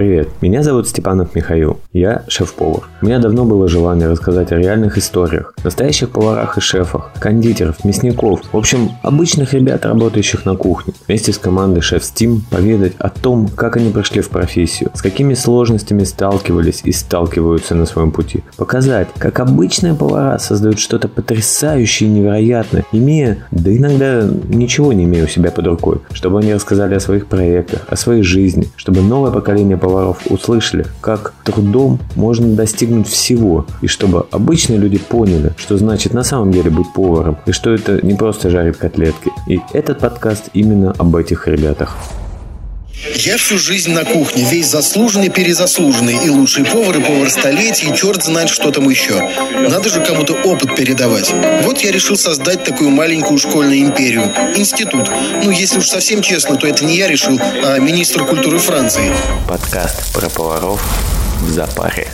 Привет, меня зовут Степанов Михаил, я шеф-повар. У меня давно было желание рассказать о реальных историях, настоящих поварах и шефах, кондитеров, мясников, в общем, обычных ребят, работающих на кухне. Вместе с командой Шеф Steam поведать о том, как они прошли в профессию, с какими сложностями сталкивались и сталкиваются на своем пути. Показать, как обычные повара создают что-то потрясающее и невероятное, имея, да иногда ничего не имея у себя под рукой, чтобы они рассказали о своих проектах, о своей жизни, чтобы новое поколение поваров услышали, как трудом можно достигнуть всего, и чтобы обычные люди поняли, что значит на самом деле быть поваром, и что это не просто жарить котлетки. И этот подкаст именно об этих ребятах. Я всю жизнь на кухне, весь заслуженный, перезаслуженный, и лучший повар, и повар столетий, и черт знает, что там еще. Надо же кому-то опыт передавать. Вот я решил создать такую маленькую школьную империю. Институт. Ну, если уж совсем честно, то это не я решил, а министр культуры Франции. Подкаст про поваров в запаре.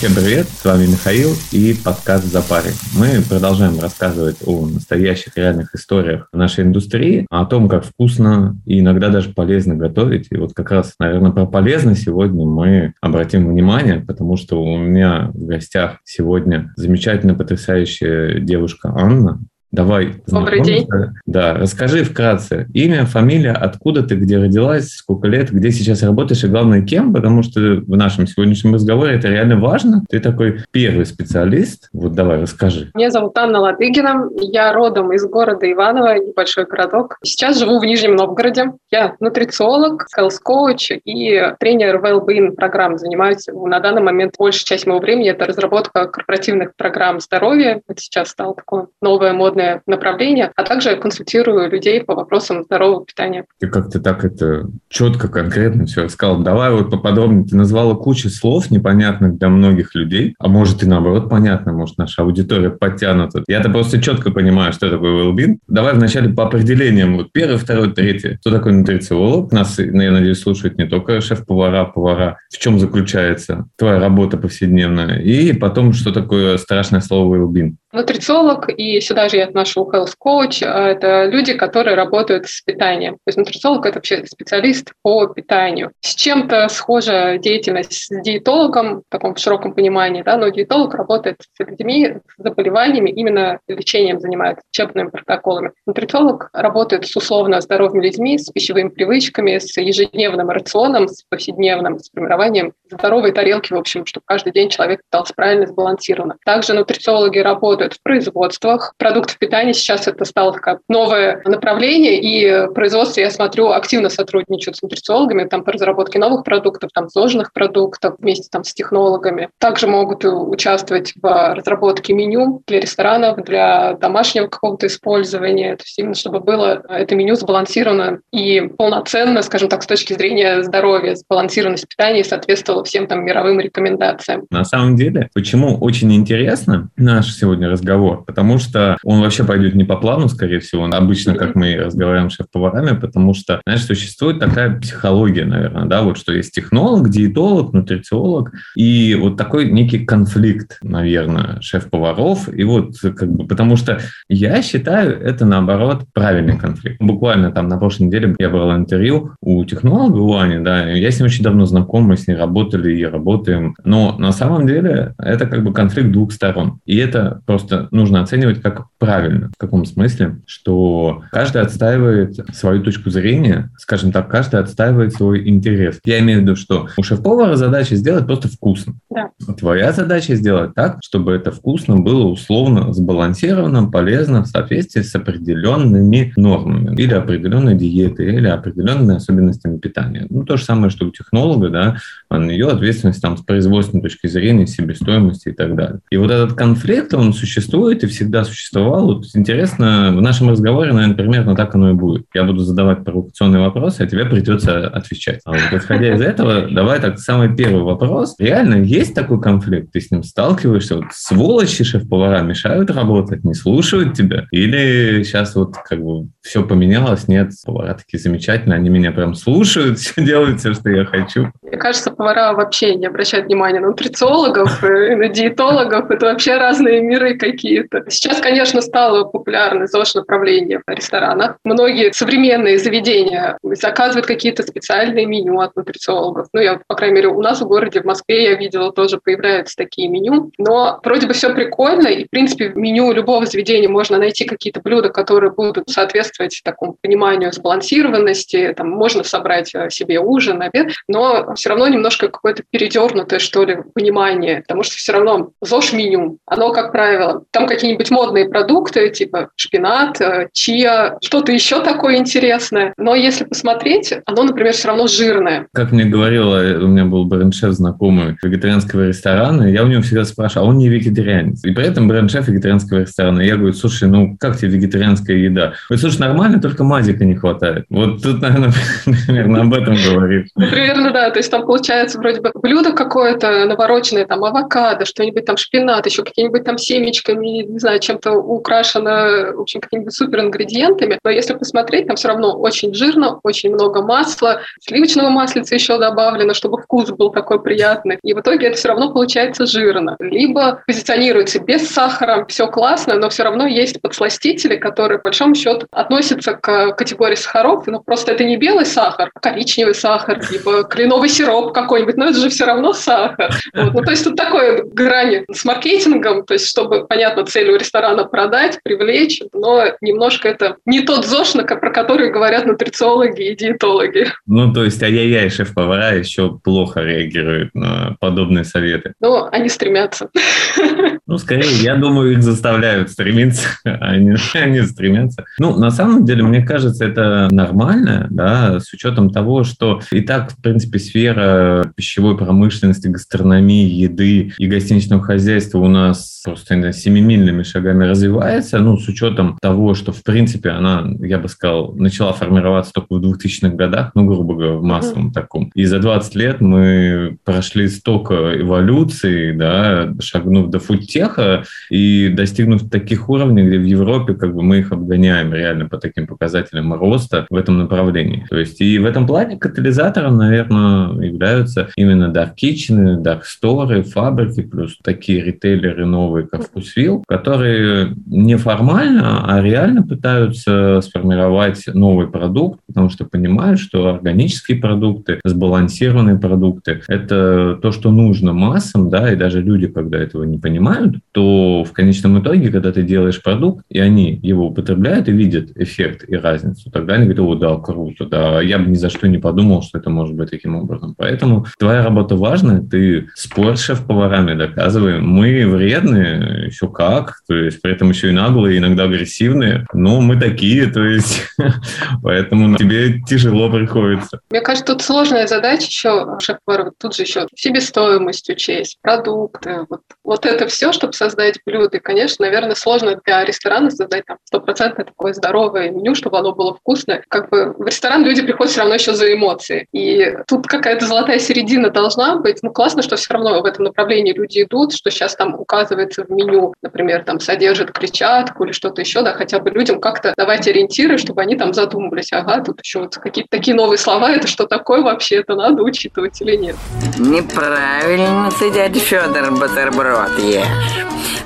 Всем привет, с вами Михаил и подкаст «За парень». Мы продолжаем рассказывать о настоящих реальных историях нашей индустрии, о том, как вкусно и иногда даже полезно готовить. И вот как раз, наверное, про полезно сегодня мы обратим внимание, потому что у меня в гостях сегодня замечательная, потрясающая девушка Анна, Давай. Добрый день. Да, расскажи вкратце. Имя, фамилия, откуда ты, где родилась, сколько лет, где сейчас работаешь и, главное, кем, потому что в нашем сегодняшнем разговоре это реально важно. Ты такой первый специалист. Вот давай, расскажи. Меня зовут Анна Ладыгина. Я родом из города Иваново, небольшой городок. Сейчас живу в Нижнем Новгороде. Я нутрициолог, health-коуч и тренер well-being программ. Занимаюсь на данный момент большая часть моего времени – это разработка корпоративных программ здоровья. Это сейчас стало такое новое модное свободное направление, а также консультирую людей по вопросам здорового питания. Ты как-то так это четко, конкретно все сказал. Давай вот поподробнее. Ты назвала кучу слов непонятных для многих людей, а может и наоборот понятно, может наша аудитория подтянута. Я-то просто четко понимаю, что такое well-being. Давай вначале по определениям. Вот первый, второй, третий. Что такое нутрициолог? Нас, я надеюсь, слушают не только шеф-повара, повара. В чем заключается твоя работа повседневная? И потом, что такое страшное слово well-being? Нутрициолог, и сюда же я отношу health coach, а это люди, которые работают с питанием. То есть нутрициолог – это вообще специалист по питанию. С чем-то схожа деятельность с диетологом, в таком широком понимании, да, но диетолог работает с людьми с заболеваниями, именно лечением занимается, лечебными протоколами. Нутрициолог работает с условно здоровыми людьми, с пищевыми привычками, с ежедневным рационом, с повседневным, с формированием здоровой тарелки, в общем, чтобы каждый день человек питался правильно, сбалансированно. Также нутрициологи работают в производствах продуктов питания. Сейчас это стало такое новое направление, и в производстве, я смотрю, активно сотрудничают с нутрициологами там, по разработке новых продуктов, там, сложных продуктов вместе там, с технологами. Также могут участвовать в разработке меню для ресторанов, для домашнего какого-то использования, то есть именно чтобы было это меню сбалансировано и полноценно, скажем так, с точки зрения здоровья, сбалансированность питания соответствовало всем там мировым рекомендациям. На самом деле, почему очень интересно наш сегодня разговор, потому что он вообще пойдет не по плану, скорее всего, обычно, как мы разговариваем с шеф-поварами, потому что, знаешь, существует такая психология, наверное, да, вот что есть технолог, диетолог, нутрициолог, и вот такой некий конфликт, наверное, шеф-поваров, и вот как бы, потому что я считаю, это наоборот правильный конфликт. Буквально там на прошлой неделе я брал интервью у технолога, у Ани, да, я с ним очень давно знаком, мы с ней работали и работаем, но на самом деле это как бы конфликт двух сторон, и это просто нужно оценивать как правильно. В каком смысле? Что каждый отстаивает свою точку зрения, скажем так, каждый отстаивает свой интерес. Я имею в виду, что у шеф-повара задача сделать просто вкусно. Да. Твоя задача сделать так, чтобы это вкусно было условно сбалансированным, полезным в соответствии с определенными нормами или определенной диетой, или определенными особенностями питания. Ну, то же самое, что у технолога, да, ее ответственность там с производственной точки зрения, себестоимости и так далее. И вот этот конфликт, он существует и всегда существовал. Вот интересно, в нашем разговоре, наверное, примерно так оно и будет. Я буду задавать провокационные вопросы, а тебе придется отвечать. А вот исходя из этого, давай так, самый первый вопрос. Реально есть такой конфликт? Ты с ним сталкиваешься? Вот сволочи шеф-повара мешают работать, не слушают тебя? Или сейчас вот как бы все поменялось? Нет, повара такие замечательные, они меня прям слушают, все делают все, что я хочу. Мне кажется, повара вообще не обращают внимания на нутрициологов, и на диетологов. Это вообще разные миры какие-то. Сейчас, конечно, стало популярно ЗОЖ-направление в ресторанах. Многие современные заведения заказывают какие-то специальные меню от нутрициологов. Ну, я, по крайней мере, у нас в городе, в Москве, я видела, тоже появляются такие меню. Но вроде бы все прикольно, и, в принципе, в меню любого заведения можно найти какие-то блюда, которые будут соответствовать такому пониманию сбалансированности. Там можно собрать э, себе ужин, обед, но все равно немножко какое-то передернутое, что ли, понимание, потому что все равно ЗОЖ-меню, оно, как правило, там какие-нибудь модные продукты, типа шпинат, э, чия, что-то еще такое интересное. Но если посмотреть, оно, например, все равно жирное. Как мне говорила, у меня был бренд-шеф знакомый вегетарианского ресторана, я у него всегда спрашивал, а он не вегетарианец. И при этом бренд-шеф вегетарианского ресторана. Я говорю, слушай, ну как тебе вегетарианская еда? Говорит, слушай, нормально, только мазика не хватает. Вот тут, наверное, примерно об этом говорит. Ну, примерно, да. То есть там получается вроде бы блюдо какое-то навороченное, там авокадо, что-нибудь там шпинат, еще какие-нибудь там семечками, не знаю, чем-то украшено, в общем, какими-нибудь супер ингредиентами. Но если посмотреть, там все равно очень жирно, очень много масла, сливочного маслица еще добавлено, чтобы вкус был такой приятный. И в итоге это все равно получается жирно. Либо позиционируется без сахара, все классно, но все равно есть подсластители, которые, по большому счету, относятся к категории сахаров, но просто это не белый сахар, а коричневый сахар, либо кленовый сироп какой-нибудь, но это же все равно сахар. Вот. Ну, то есть тут такое грани с маркетингом, то есть чтобы, понятно, цель у ресторана продать, привлечь, но немножко это не тот ЗОЖ, про который говорят нутрициологи и диетологи. Ну, то есть ай-яй-яй, шеф-повара еще плохо реагируют на подобные советы. Ну, они стремятся. Ну, скорее, я думаю, их заставляют стремиться, а они, они стремятся. Ну, на самом деле, мне кажется, это нормально, да, с учетом того, что и так, в принципе, сфера пищевой промышленности, гастрономии, еды и гостиничного хозяйства у нас просто семимильными шагами развивается, ну, с учетом того, что, в принципе, она, я бы сказал, начала формироваться только в 2000-х годах, ну, грубо говоря, в массовом mm-hmm. таком. И за 20 лет мы прошли столько эволюций, да, шагнув до фудтеха и достигнув таких уровней, где в Европе как бы мы их обгоняем реально по таким показателям роста в этом направлении. То есть и в этом плане катализатором, наверное, являются именно Dark Kitchen, Dark Store, фабрики, плюс такие ритейлеры новые, как Вкусвилл, которые неформально, а реально пытаются сформировать новый продукт, потому что понимают, что органические продукты, сбалансированные продукты – это то, что нужно массам, да, и даже люди, когда этого не понимают, то в конечном итоге, когда ты делаешь продукт, и они его употребляют и видят эффект и разницу, тогда они говорят, о, да, круто, да, я бы ни за что не подумал, что это может быть таким образом. Поэтому твоя работа важная, ты спор шеф-поварами доказывай. Мы вредные, еще как, то есть при этом еще и наглые, иногда агрессивные, но мы такие, то есть поэтому тебе тяжело приходится. Мне кажется, тут сложная задача еще шеф-поваров, тут же еще себестоимость учесть, продукты, вот, вот это все, чтобы создать блюдо. И, конечно, наверное, сложно для ресторана создать там стопроцентное такое здоровое меню, чтобы оно было вкусное. Как бы в ресторан люди приходят все равно еще за эмоции. И тут какая-то золотая середина должна быть. Ну, классно, что все равно в этом направлении люди идут, что сейчас там указывается в меню, например, там содержит клетчатку или что-то еще, да, хотя бы людям как-то давать ориентиры, чтобы они там задумывались, ага, тут еще вот какие-то такие новые слова, это что такое вообще, это надо учитывать или нет. Неправильно ты, дядя Федор, бутерброд ешь.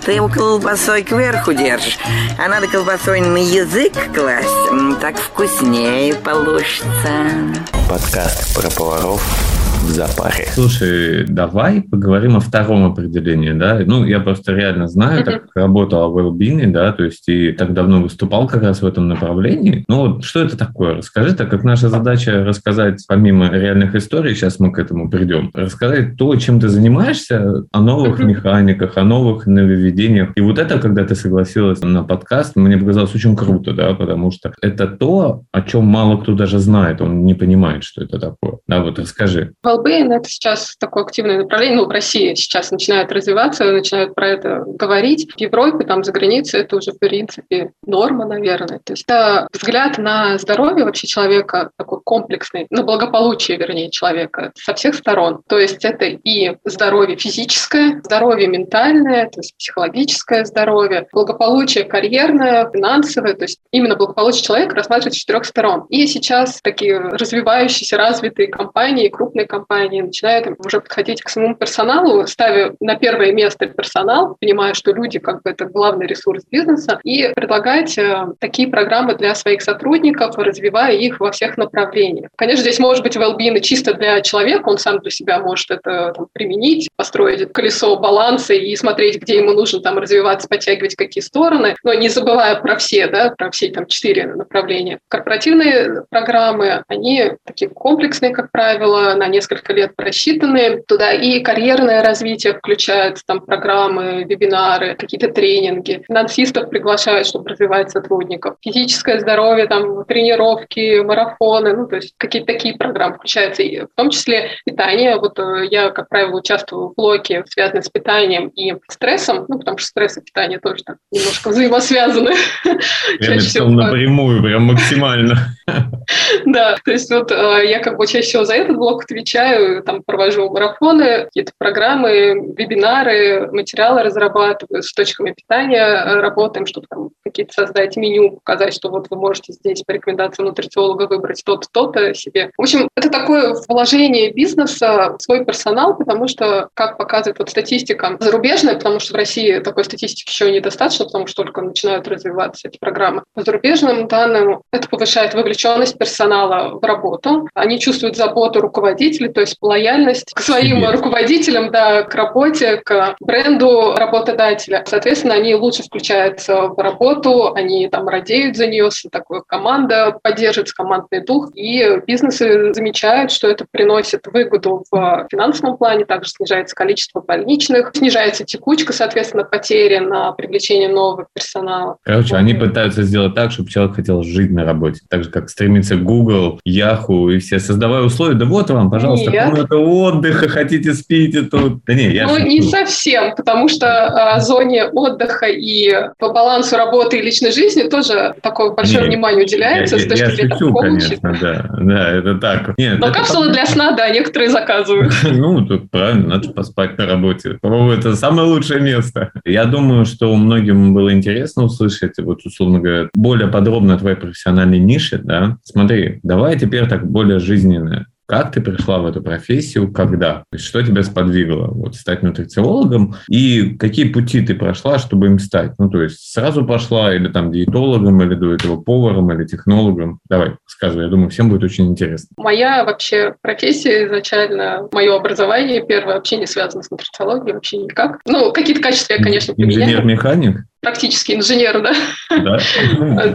Ты его колбасой кверху держишь, а надо колбасой на язык класть, так вкуснее получится. Подкаст про поваров в запаре. Слушай, давай поговорим о втором определении, да. Ну, я просто реально знаю, так работал в Wellbeing, да, то есть и так давно выступал как раз в этом направлении. Ну, вот что это такое? Расскажи, так как наша задача рассказать, помимо реальных историй, сейчас мы к этому придем, рассказать то, чем ты занимаешься, о новых механиках, о новых нововведениях. И вот это, когда ты согласилась на подкаст, мне показалось очень круто, да, потому что это то, о чем мало кто даже знает, он не понимает, что это такое. Да, вот расскажи. Wellbeing – это сейчас такое активное направление. Ну, в России сейчас начинает развиваться, начинают про это говорить. В Европе, там, за границей это уже, в принципе, норма, наверное. То есть это взгляд на здоровье вообще человека такой комплексный, на благополучие, вернее, человека со всех сторон. То есть это и здоровье физическое, здоровье ментальное, то есть психологическое здоровье, благополучие карьерное, финансовое, то есть именно благополучие человека рассматривается с четырех сторон. И сейчас такие развивающиеся, развитые компании, крупные компании начинают уже подходить к своему персоналу, ставя на первое место персонал, понимая, что люди как бы это главный ресурс бизнеса, и предлагать э, такие программы для своих сотрудников, развивая их во всех направлениях. Конечно, здесь может быть well-being чисто для человека, он сам для себя может это там, применить, построить колесо баланса и смотреть, где ему нужно там развиваться, подтягивать какие стороны, но не забывая про все, да, про все там четыре направления. Корпоративные программы, они такие комплексные, как правило, на несколько лет просчитанные. Туда и карьерное развитие включает там программы, вебинары, какие-то тренинги. Финансистов приглашают, чтобы развивать сотрудников. Физическое здоровье, там тренировки, марафоны, ну, то есть какие-то такие программы включаются. И в том числе питание. Вот э, я, как правило, участвую в блоке, связанном с питанием и стрессом, ну, потому что стресс и питание тоже так немножко взаимосвязаны. Прям напрямую, прям максимально. Да, то есть вот э, я как бы чаще всего за этот блок отвечаю, там провожу марафоны, какие-то программы, вебинары, материалы разрабатываю, с точками питания э, работаем, чтобы там какие-то создать меню, показать, что вот вы можете здесь по рекомендации нутрициолога выбрать то-то, то-то себе. В общем, это такое вложение бизнеса в свой персонал, потому что, как показывает вот статистика зарубежная, потому что в России такой статистики еще недостаточно, потому что только начинают развиваться эти программы. По зарубежным данным это повышает вовлеченность персонала в работу. Они чувствуют заботу руководителей, то есть лояльность к своим Себе. руководителям, да, к работе, к бренду работодателя. Соответственно, они лучше включаются в работу, они там радеют за нее, такая команда поддерживает командный дух, и бизнесы замечают, что это приносит выгоду в финансовом плане, также снижается количество больничных, снижается текучка, соответственно, потери на привлечение нового персонала. Короче, они пытаются сделать так, чтобы человек хотел жить на работе, так же, как стремится Google, Yahoo и все, создавая условия, да вот вам, пожалуйста, Нет. комната отдыха, хотите спите тут. Да не, я ну, не совсем, потому что о а, зоне отдыха и по балансу работы и личной жизни тоже такое большое Нет, внимание уделяется. Я, я, я шучу, конечно, да, да, это так. Нет, Но капсулы для сна, да, некоторые заказывают. Ну, тут правильно, надо поспать на работе. По-моему, это самое лучшее место. Я думаю, что многим было интересно услышать, вот, условно говоря, более подробно твоей профессиональной нише, да. Смотри, давай теперь так более жизненно. Как ты пришла в эту профессию, когда? То есть, что тебя сподвигло вот, стать нутрициологом? И какие пути ты прошла, чтобы им стать? Ну, то есть сразу пошла или там диетологом, или до этого поваром, или технологом? Давай, скажи, я думаю, всем будет очень интересно. Моя вообще профессия изначально, мое образование первое вообще не связано с нутрициологией, вообще никак. Ну, какие-то качества я, конечно, поменяла. Инженер-механик? Практически инженер, да? Да.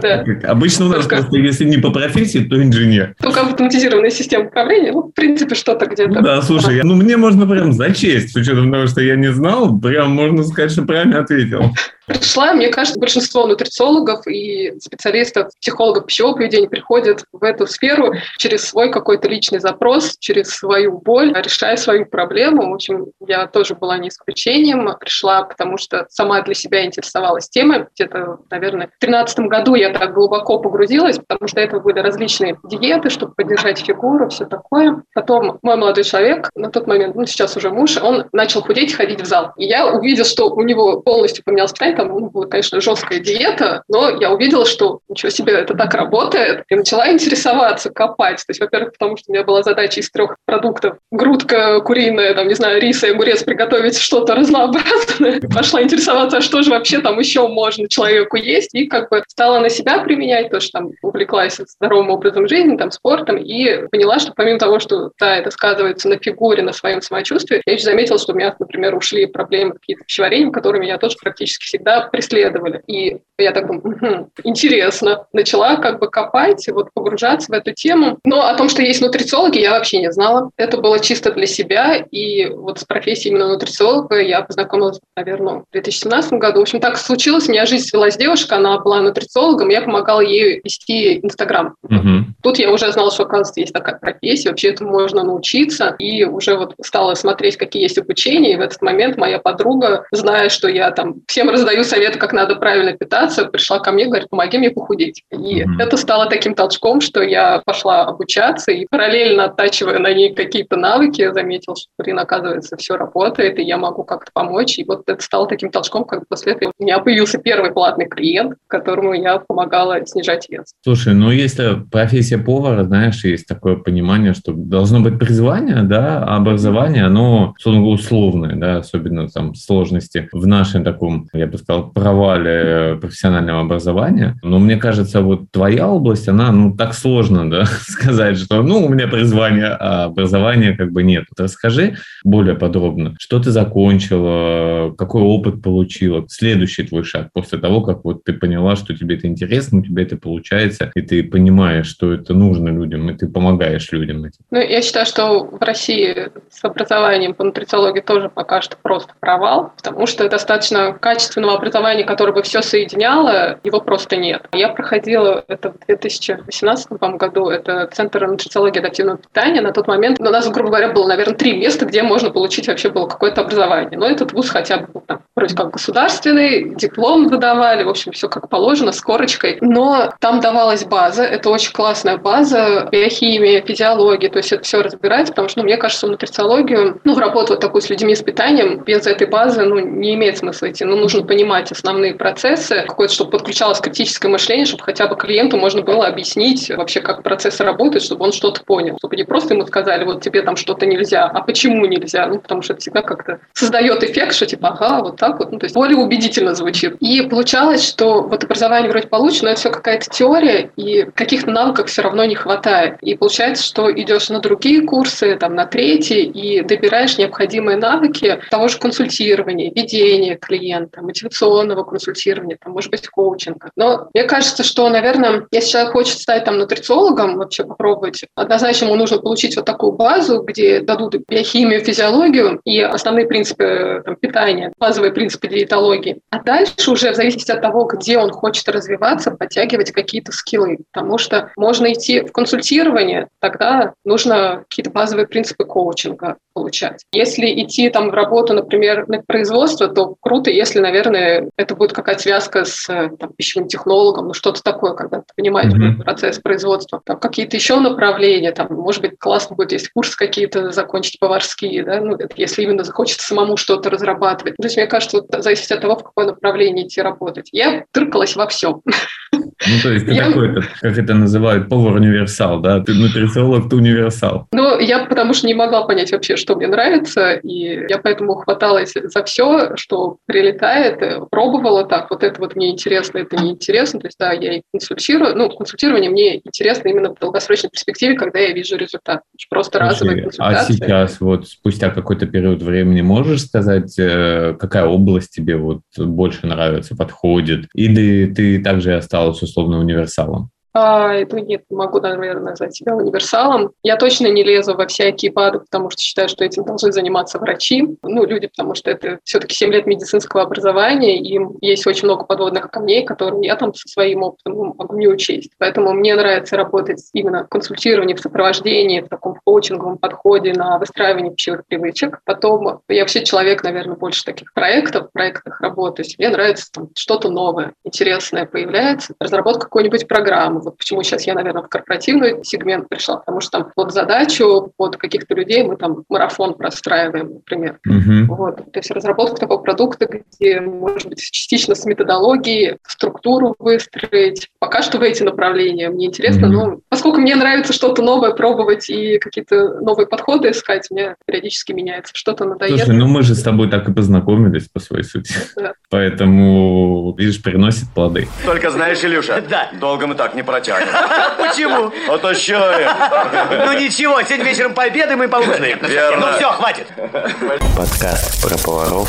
да. Обычно у нас Только... просто, если не по профессии, то инженер. Только автоматизированная система управления, ну, в принципе, что-то где-то. Ну да, слушай, ну мне можно прям зачесть, с учетом того, что я не знал, прям можно сказать, что правильно ответил пришла, мне кажется, большинство нутрициологов и специалистов, психологов пищевого поведения приходят в эту сферу через свой какой-то личный запрос, через свою боль, решая свою проблему. В общем, я тоже была не исключением. Пришла, потому что сама для себя интересовалась темой. Где-то, наверное, в 2013 году я так глубоко погрузилась, потому что это были различные диеты, чтобы поддержать фигуру, все такое. Потом мой молодой человек, на тот момент, ну, сейчас уже муж, он начал худеть ходить в зал. И я увидела, что у него полностью поменялось питание, ну, была, конечно, жесткая диета, но я увидела, что ничего себе, это так работает, и начала интересоваться, копать. То есть, во-первых, потому что у меня была задача из трех продуктов. Грудка куриная, там, не знаю, рис и огурец приготовить что-то разнообразное. Пошла интересоваться, а что же вообще там еще можно человеку есть, и как бы стала на себя применять, то, что там увлеклась здоровым образом жизни, там, спортом, и поняла, что помимо того, что, да, это сказывается на фигуре, на своем самочувствии, я еще заметила, что у меня, например, ушли проблемы какие-то пищеварением, которыми я тоже практически всегда да, преследовали. И я так думаю, угу, интересно. Начала как бы копать, вот погружаться в эту тему. Но о том, что есть нутрициологи, я вообще не знала. Это было чисто для себя. И вот с профессией именно нутрициолога я познакомилась, наверное, в 2017 году. В общем, так случилось. Меня жизнь свелась девушка, она была нутрициологом, я помогала ей вести Инстаграм. Угу. Тут я уже знала, что, оказывается, есть такая профессия, вообще этому можно научиться. И уже вот стала смотреть, какие есть обучения. И в этот момент моя подруга, зная, что я там всем раздаю даю советы, как надо правильно питаться, пришла ко мне, говорит, помоги мне похудеть. И mm-hmm. это стало таким толчком, что я пошла обучаться и параллельно оттачивая на ней какие-то навыки, я заметила, что, блин, оказывается, все работает, и я могу как-то помочь. И вот это стало таким толчком, как после этого у меня появился первый платный клиент, которому я помогала снижать вес. Слушай, ну если профессия повара, знаешь, есть такое понимание, что должно быть призвание, да, а образование, оно условное, да, особенно там сложности в нашем таком, я бы сказал, провале профессионального образования. Но мне кажется, вот твоя область, она, ну, так сложно, да, сказать, что, ну, у меня призвание, а образования как бы нет. Расскажи более подробно, что ты закончила, какой опыт получила, следующий твой шаг после того, как вот ты поняла, что тебе это интересно, у тебя это получается, и ты понимаешь, что это нужно людям, и ты помогаешь людям этим. Ну, я считаю, что в России с образованием по нутрициологии тоже пока что просто провал, потому что достаточно качественного образования, которое бы все соединяло, его просто нет. Я проходила это в 2018 году, это Центр нутрициологии и адаптивного питания. На тот момент у нас, грубо говоря, было, наверное, три места, где можно получить вообще было какое-то образование. Но этот вуз хотя бы там вроде как государственный, диплом выдавали, в общем, все как положено, с корочкой. Но там давалась база, это очень классная база, биохимия, физиология, то есть это все разбирать, потому что, ну, мне кажется, нутрициологию, ну, в работу вот такую с людьми с питанием, без этой базы, ну, не имеет смысла идти. Ну, нужно понимать основные процессы, какое-то, чтобы подключалось критическое мышление, чтобы хотя бы клиенту можно было объяснить вообще, как процессы работают, чтобы он что-то понял. Чтобы не просто ему сказали, вот тебе там что-то нельзя, а почему нельзя? Ну, потому что это всегда как-то создает эффект, что типа, ага, вот так вот. Ну, то есть более убедительно звучит. И получалось, что вот образование вроде получено, но это все какая-то теория, и каких-то навыков все равно не хватает. И получается, что идешь на другие курсы, там, на третий, и добираешь необходимые навыки того же консультирования, ведения клиента, мотивационного консультирования, там, может быть, коучинга. Но мне кажется, что, наверное, если человек хочет стать там нутрициологом, вообще попробовать, однозначно ему нужно получить вот такую базу, где дадут биохимию, физиологию и основные принципы там, питания, базовые принципы диетологии. А дальше уже в зависимости от того, где он хочет развиваться, подтягивать какие-то скиллы. Потому что можно идти в консультирование, тогда нужно какие-то базовые принципы коучинга получать. Если идти там в работу, например, на производство, то круто, если, наверное, это будет какая-то связка с там, пищевым технологом, ну что-то такое, когда ты понимаешь mm-hmm. процесс производства. Там какие-то еще направления, там, может быть, классно будет, если курс какие-то закончить поварские, да, ну, если именно захочется самому что-то разрабатывать. То есть, мне кажется, вот, зависит от того, в какое направление идти работать. Я тыркалась во всем. Ну, то есть ты я... такой, как это называют, повар-универсал, да? Ты нутрициолог, ты универсал. Ну, я потому что не могла понять вообще, что мне нравится, и я поэтому хваталась за все, что прилетает, пробовала так, вот это вот мне интересно, это не интересно, то есть, да, я и консультирую, ну, консультирование мне интересно именно в долгосрочной перспективе, когда я вижу результат. Просто разовые консультации. А сейчас, вот спустя какой-то период времени, можешь сказать, э, какая область тебе вот больше нравится, подходит? Или ты также осталась условно универсалом? А, это нет, не могу, наверное, назвать себя универсалом. Я точно не лезу во всякие БАДы, потому что считаю, что этим должны заниматься врачи, ну, люди, потому что это все-таки 7 лет медицинского образования, и им есть очень много подводных камней, которые я там со своим опытом могу не учесть. Поэтому мне нравится работать именно в консультировании, в сопровождении, в таком коучинговом подходе на выстраивание пищевых привычек. Потом я вообще человек, наверное, больше таких проектов, в проектах работать. Мне нравится там что-то новое, интересное появляется, разработка какой-нибудь программы, вот почему сейчас я, наверное, в корпоративный сегмент пришла, потому что там под задачу, под каких-то людей мы там марафон простраиваем, например. Uh-huh. Вот. То есть разработка такого продукта, где, может быть, частично с методологией, структуру выстроить. Пока что в эти направления мне интересно, uh-huh. но поскольку мне нравится что-то новое пробовать и какие-то новые подходы искать, мне периодически меняется, что-то надоест. Слушай, ну мы же с тобой так и познакомились по своей сути. Да. Поэтому, видишь, приносит плоды. Только знаешь, Илюша, да. долго мы так не протянем. Почему? То что Ну ничего, сегодня вечером пообедаем и поужинаем. Ну все, хватит. Подкаст про поваров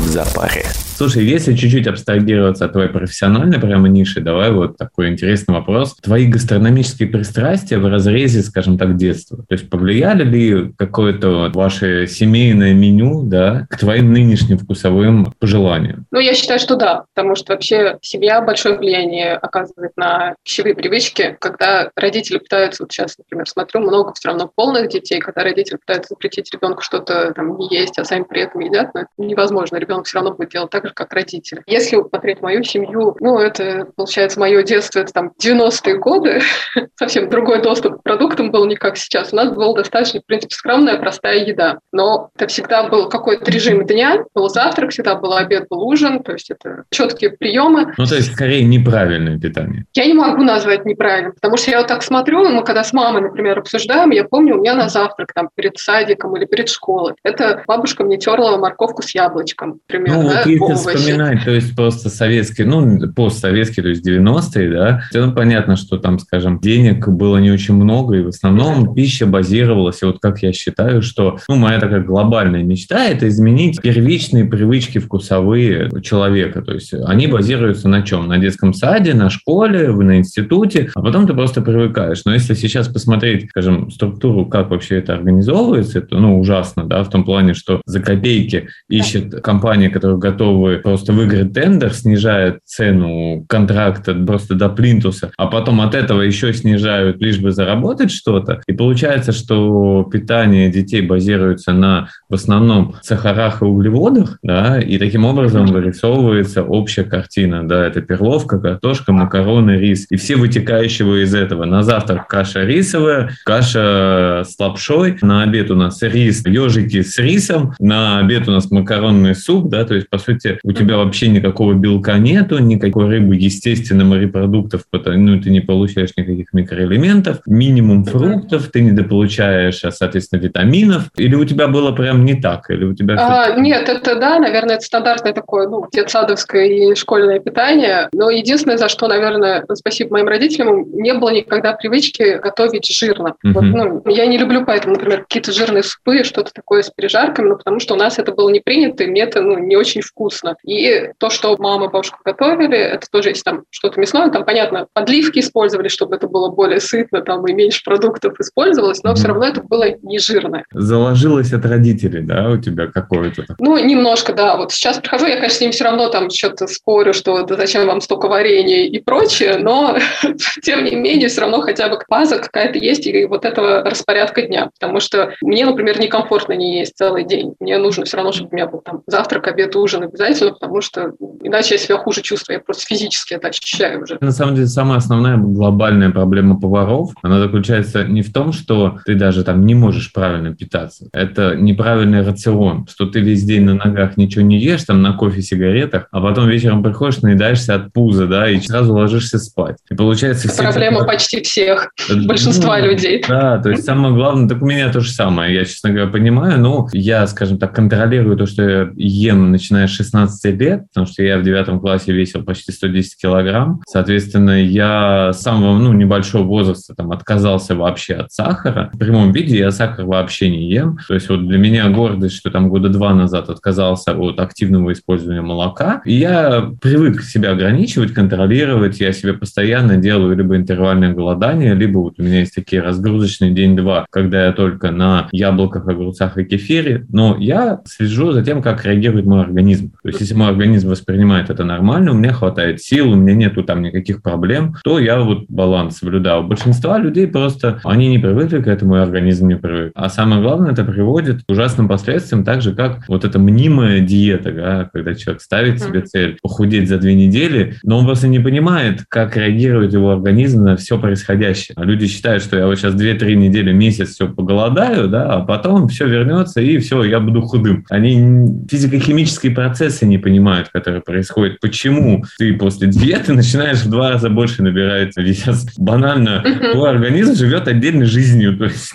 в запаре. Слушай, если чуть-чуть абстрагироваться от твоей профессиональной прямо ниши, давай вот такой интересный вопрос. Твои гастрономические пристрастия в разрезе, скажем так, детства, то есть повлияли ли какое-то ваше семейное меню да, к твоим нынешним вкусовым пожеланиям? Ну, я считаю, что да, потому что вообще семья большое влияние оказывает на пищевые привычки. Когда родители пытаются, вот сейчас, например, смотрю, много все равно полных детей, когда родители пытаются запретить ребенку что-то там не есть, а сами при этом едят, но это невозможно. Ребенок все равно будет делать так например, как родители. Если смотреть мою семью, ну, это, получается, мое детство, это там 90-е годы, совсем другой доступ к продуктам был не как сейчас. У нас была достаточно, в принципе, скромная, простая еда. Но это всегда был какой-то режим дня, был завтрак, всегда был обед, был ужин, то есть это четкие приемы. Ну, то есть, скорее, неправильное питание. Я не могу назвать неправильным, потому что я вот так смотрю, мы когда с мамой, например, обсуждаем, я помню, у меня на завтрак там перед садиком или перед школой, это бабушка мне терла морковку с яблочком, например, Ну, да, вот если овощи. вспоминать, то есть просто советский, ну, постсоветский, то есть 90-е, да, то понятно, что там, скажем, денег было не очень много, и в основном пища базировалась, и вот как я считаю, что, ну, моя такая глобальная мечта – это изменить первичные привычки вкусовые человека, то есть они базируются на чем? На детском саде, на школе, на институте, а потом ты просто привыкаешь. Но если сейчас посмотреть, скажем, структуру, как вообще это организовывается, это, ну, ужасно, да, в том плане, что за копейки ищет компании, которые готовы просто выиграть тендер, снижает цену контракта просто до плинтуса, а потом от этого еще снижают, лишь бы заработать что-то. И получается, что питание детей базируется на в основном сахарах и углеводах, да, и таким образом вырисовывается общая картина, да, это перловка, картошка, макароны, рис, и все вытекающего из этого. На завтрак каша рисовая, каша с лапшой, на обед у нас рис, ежики с рисом, на обед у нас макаронный суп, да, то есть, по сути, у тебя вообще никакого белка нету, никакой рыбы, естественно, морепродуктов, потому- ну, ты не получаешь никаких микроэлементов, минимум фруктов, ты недополучаешь, а, соответственно, витаминов, или у тебя было прям не так, или у тебя... А, нет, это да, наверное, это стандартное такое, ну, детсадовское и школьное питание. Но единственное, за что, наверное, спасибо моим родителям, не было никогда привычки готовить жирно. Вот, Мгм. ну, я не люблю поэтому, например, какие-то жирные супы, что-то такое с пережарками, ну, потому что у нас это было не принято, и мне это ну, не очень вкусно. И то, что мама и бабушка готовили, это тоже есть там что-то мясное, там, понятно, подливки использовали, чтобы это было более сытно, там и меньше продуктов использовалось, но все равно это было не жирное. Заложилось от родителей, да, у тебя какое-то Ну, немножко, да. Вот сейчас прихожу, я, конечно, с ним все равно там что-то спорю, что да зачем вам столько варенья и прочее, но тем не менее все равно хотя бы база какая-то есть и вот этого распорядка дня. Потому что мне, например, некомфортно не есть целый день. Мне нужно все равно, чтобы у меня был там завтрак, обед, ужин обязательно, потому что иначе я себя хуже чувствую. Я просто физически это ощущаю уже. На самом деле, самая основная глобальная проблема поваров, она заключается не в том, что ты даже там не можешь правильно питаться. Это неправильный рацион, что ты весь день на ногах ничего не ешь, там на кофе, сигаретах, а потом вечером приходишь, наедаешься от пуза, да, и сразу ложишься спать. И получается все... Проблема почти всех, Ну, большинства людей. Да, то есть самое главное, так у меня то же самое, я, честно говоря, понимаю, но я, скажем так, контролирую то, что я ем, начиная с 16 лет, потому что я в девятом классе весил почти 110 килограмм, соответственно, я с самого, ну, небольшого возраста там отказался вообще от сахара, в прямом виде я сахар вообще не ем, то есть вот для меня гордость, что там года два назад отказался от активного использования молока, и я привык себя ограничивать, контролировать, я себе постоянно делаю либо интервальное голодание, либо вот у меня есть такие разгрузочные день-два, когда я только на яблоках, огурцах и кефире, но я слежу за тем, как реагирует мой организм. То есть если мой организм воспринимает это нормально, у меня хватает сил, у меня нету там никаких проблем, то я вот баланс соблюдаю. У большинства людей просто они не привыкли к этому, и организм не привык. А самое главное, это приводит к ужасным последствиям, так же, как вот эта мнимая диета, да, когда человек ставит себе цель похудеть за две недели, но он просто не понимает, как реагирует его организм на все происходящее. А люди считают, что я вот сейчас 2-3 недели, месяц все поголодаю, да, а потом все вернется, и все, я буду худым. Они физико-химические процессы не понимают, которые происходят. Почему ты после диеты начинаешь в два раза больше набирать вес? Банально, твой организм живет отдельной жизнью. То есть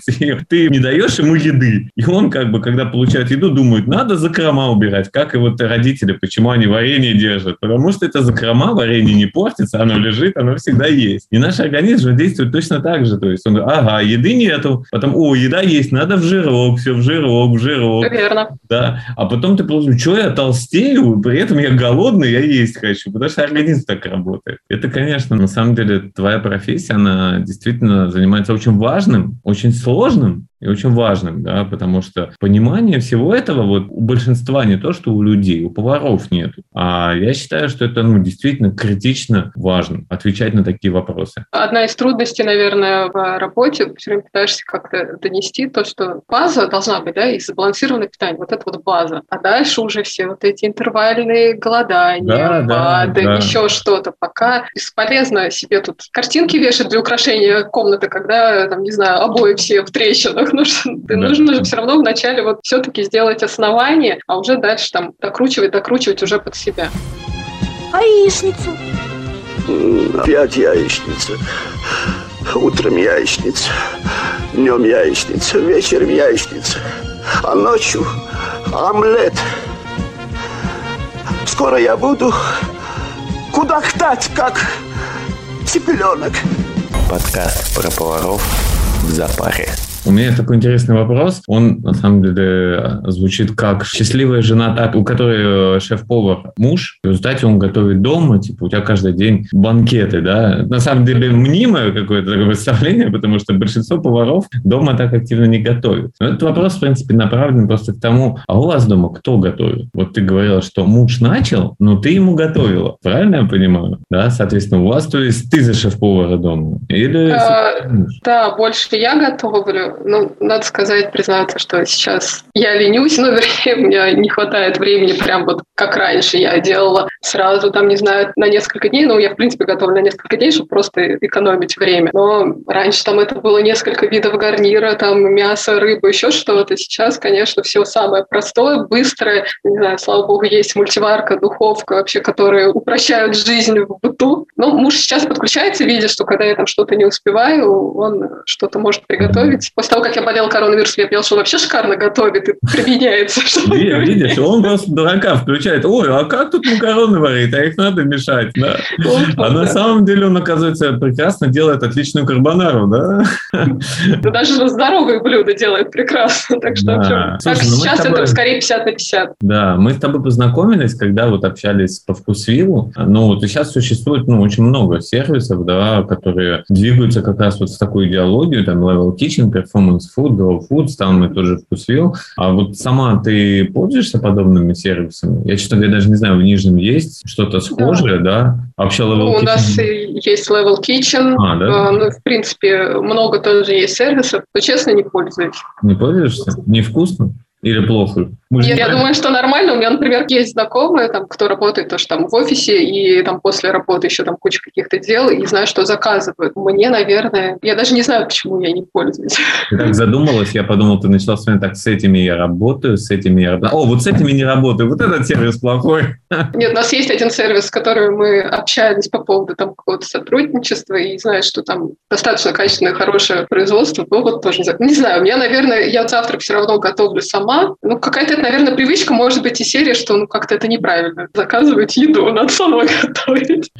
ты, не даешь ему еды. И он как бы, когда получает еду, думает, надо закрома убирать. Как и вот родители, почему они варенье держат? Потому что это закрома, варенье не портится, оно лежит, оно всегда есть. И наш организм же действует точно так же. То есть он, ага, еды нету, потом, о, еда есть, надо в жирок, все в жирок, в жирок. Верно. Да, а потом ты получишь, что я толстею, при этом я голодный, я есть хочу, потому что организм так работает. Это, конечно, на самом деле твоя профессия, она действительно занимается очень важным, очень сложным и очень важным, да, потому что понимание всего этого вот у большинства не то, что у людей, у поваров нет. А я считаю, что это ну, действительно критично важно, отвечать на такие вопросы. Одна из трудностей, наверное, в работе, все время пытаешься как-то донести то, что база должна быть, да, и сбалансированное питание, вот это вот база. А дальше уже все вот эти интервальные голодания, да, БАДы, да, да. еще что-то. Пока бесполезно себе тут картинки вешать для украшения комнаты, когда, там, не знаю, обои все в трещинах. Ну, что, да. нужно же все равно вначале вот все-таки сделать основание, а уже дальше там докручивать, докручивать уже под себя. А яичницу? Опять яичница. Утром яичница, днем яичница, вечером яичница, а ночью омлет. Скоро я буду кудахтать, как цыпленок. Подкаст про поваров в запаре. У меня такой интересный вопрос. Он, на самом деле, звучит как счастливая жена, так, у которой э, шеф-повар муж. В результате он готовит дома, типа, у тебя каждый день банкеты, да. На самом деле, мнимое какое-то такое представление, потому что большинство поваров дома так активно не готовят. Но этот вопрос, в принципе, направлен просто к тому, а у вас дома кто готовит? Вот ты говорила, что муж начал, но ты ему готовила. Правильно я понимаю? Да, соответственно, у вас, то есть, ты за шеф-повара дома? Или... А, да, больше я готовлю. Ну, надо сказать, признаться, что сейчас я ленюсь, но вернее, у меня не хватает времени прям вот как раньше я делала сразу, там, не знаю, на несколько дней, ну, я, в принципе, готовлю на несколько дней, чтобы просто экономить время. Но раньше там это было несколько видов гарнира, там, мясо, рыба, еще что-то. Сейчас, конечно, все самое простое, быстрое. Не знаю, слава богу, есть мультиварка, духовка вообще, которые упрощают жизнь в быту. Ну, муж сейчас подключается, видит, что когда я там что-то не успеваю, он что-то может приготовить того, как я болел коронавирусом, я понял, что он вообще шикарно готовит и применяется. Видишь, он просто дурака включает. Ой, а как тут макароны варить? А их надо мешать, да? А на самом деле он, оказывается, прекрасно делает отличную карбонару, да? Да даже здоровые блюда делает прекрасно. Так что ну сейчас это скорее 50 на 50. Да, мы с тобой познакомились, когда вот общались по вкусвиллу. Ну вот сейчас существует ну, очень много сервисов, да, которые двигаются как раз вот в такую идеологию, там Level Kitchen, Performance Food, Go Foods, там и тоже вкусвилл. А вот сама ты пользуешься подобными сервисами? Я, честно говоря, даже не знаю, в Нижнем есть что-то схожее, да? да? вообще Level ну, Kitchen? У нас есть Level Kitchen. А, да? Ну, в принципе, много тоже есть сервисов, но, честно, не пользуюсь. Не пользуешься? Невкусно? Или плохо? Я, я думаю, что нормально. У меня, например, есть знакомые, там, кто работает тоже там в офисе, и там после работы еще там куча каких-то дел, и знаю, что заказывают. Мне, наверное, я даже не знаю, почему я не пользуюсь. Ты так задумалась, я подумал, ты начала с так, с этими я работаю, с этими я работаю. О, вот с этими не работаю, вот этот сервис плохой. Нет, у нас есть один сервис, с которым мы общались по поводу там какого-то сотрудничества, и знаю, что там достаточно качественное, хорошее производство, но вот тоже не знаю. Не знаю, у меня, наверное, я завтра все равно готовлю сама. Ну, какая-то наверное, привычка может быть и серия, что ну как-то это неправильно. Заказывать еду, надо самой готовить.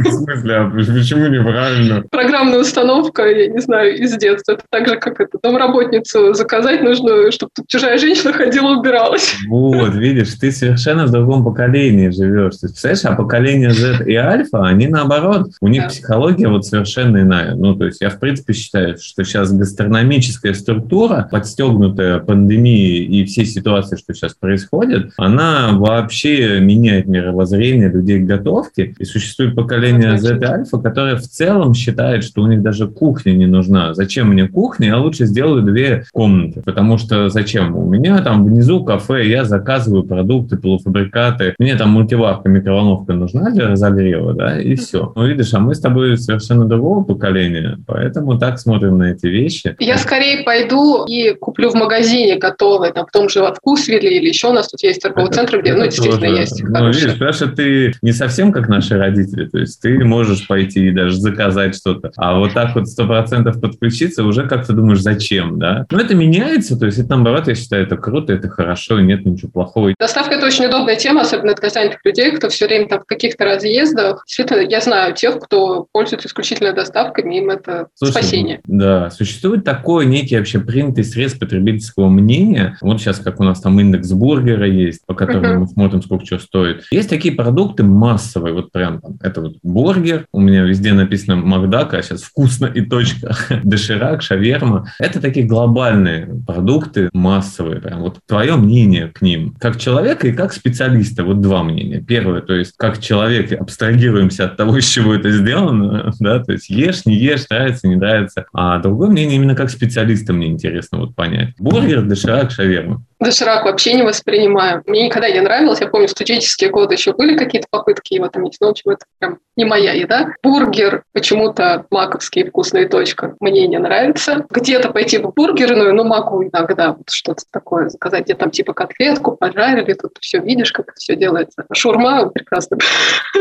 В смысле, а почему неправильно? Программная установка, я не знаю, из детства. Это так же, как это, домработницу заказать нужно, чтобы тут чужая женщина ходила, убиралась. Вот, видишь, ты совершенно в другом поколении живешь. Ты представляешь, а поколение Z и Альфа, они наоборот, у них да. психология вот совершенно иная. Ну, то есть я в принципе считаю, что сейчас гастрономическая структура, подстегнутая пандемией и всей ситуацией, что сейчас происходит, она вообще меняет мировоззрение людей к готовке. И существует поколение Z и Альфа, которое в целом считает, что у них даже кухня не нужна. Зачем мне кухня? Я лучше сделаю две комнаты. Потому что зачем? У меня там внизу кафе, я заказываю продукты, полуфабрикаты. Мне там мультиварка, микроволновка нужна для разогрева, да, и все. Ну, видишь, а мы с тобой совершенно другого поколения, поэтому так смотрим на эти вещи. Я скорее пойду и куплю в магазине готовое, там, в том же во вкусвилле или еще у нас тут есть торговый центр, где, ну, действительно, тоже, есть Ну, видишь, Саша, ты не совсем как наши родители, то есть ты можешь пойти и даже заказать что-то, а вот так вот сто процентов подключиться уже как-то думаешь, зачем, да? Но это меняется, то есть это, наоборот, я считаю, это круто, это хорошо, нет ничего плохого. Доставка – это очень удобная тема, особенно для занятых людей, кто все время там в каких-то разъездах. Действительно, я знаю тех, кто пользуется исключительно доставками, им это Слушай, спасение. Да, существует такой некий вообще принятый средств потребительского мнения, вот сейчас как у нас там индекс бургера есть, по которому мы смотрим, сколько что стоит. Есть такие продукты массовые, вот прям там, это вот бургер, у меня везде написано Макдака, а сейчас вкусно и точка, доширак, шаверма. Это такие глобальные продукты, массовые, прям вот твое мнение к ним, как человека и как специалиста, вот два мнения. Первое, то есть как человек абстрагируемся от того, из чего это сделано, да, то есть ешь, не ешь, нравится, не нравится. А другое мнение именно как специалиста мне интересно вот понять. Бургер, доширак, шаверма. Доширак вообще не воспринимаю. Мне никогда не нравилось. Я помню, в студенческие годы еще были какие-то попытки его там есть, но, это прям не моя еда. Бургер почему-то маковский вкусная точка мне не нравится. Где-то пойти в бургерную, но могу иногда вот что-то такое заказать, где там типа котлетку пожарили, тут все видишь, как это все делается. Шурма прекрасно.